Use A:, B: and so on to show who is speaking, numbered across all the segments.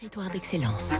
A: Territoire d'excellence.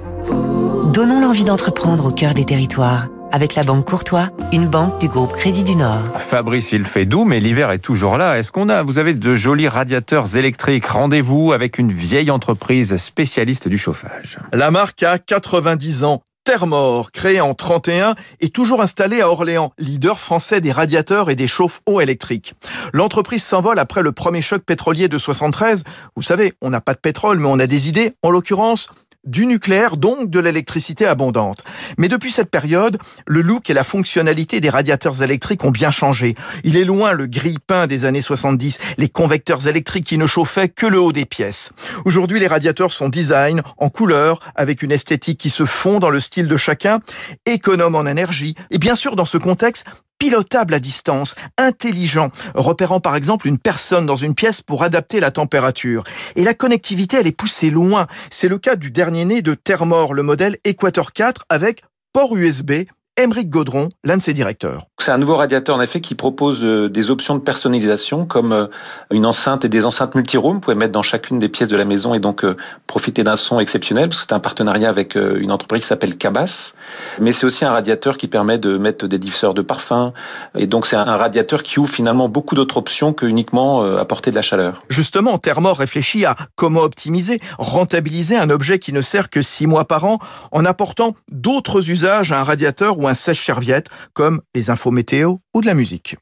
A: Donnons l'envie d'entreprendre au cœur des territoires. Avec la Banque Courtois, une banque du groupe Crédit du Nord.
B: Fabrice, il fait doux, mais l'hiver est toujours là. Est-ce qu'on a, vous avez de jolis radiateurs électriques? Rendez-vous avec une vieille entreprise spécialiste du chauffage.
C: La marque a 90 ans. Thermor, créé en 31, est toujours installé à Orléans, leader français des radiateurs et des chauffe-eau électriques. L'entreprise s'envole après le premier choc pétrolier de 73. Vous savez, on n'a pas de pétrole, mais on a des idées. En l'occurrence, du nucléaire, donc de l'électricité abondante. Mais depuis cette période, le look et la fonctionnalité des radiateurs électriques ont bien changé. Il est loin le grille-pain des années 70, les convecteurs électriques qui ne chauffaient que le haut des pièces. Aujourd'hui, les radiateurs sont design, en couleur, avec une esthétique qui se fond dans le style de chacun, économe en énergie, et bien sûr dans ce contexte, pilotable à distance, intelligent, repérant par exemple une personne dans une pièce pour adapter la température. Et la connectivité, elle est poussée loin. C'est le cas du dernier né de Thermor, le modèle Equator 4 avec port USB Émeric Gaudron, l'un de ses directeurs.
D: C'est un nouveau radiateur en effet qui propose euh, des options de personnalisation comme euh, une enceinte et des enceintes multi-room. Vous pouvez mettre dans chacune des pièces de la maison et donc euh, profiter d'un son exceptionnel parce que c'est un partenariat avec une entreprise qui s'appelle Cabas. Mais c'est aussi un radiateur qui permet de mettre des diffuseurs de parfum et donc c'est un radiateur qui ouvre finalement beaucoup d'autres options que uniquement apporter de la chaleur.
C: Justement, Thermor réfléchit à comment optimiser, rentabiliser un objet qui ne sert que six mois par an en apportant d'autres usages à un radiateur sèche-serviette comme les infos météo ou de la musique.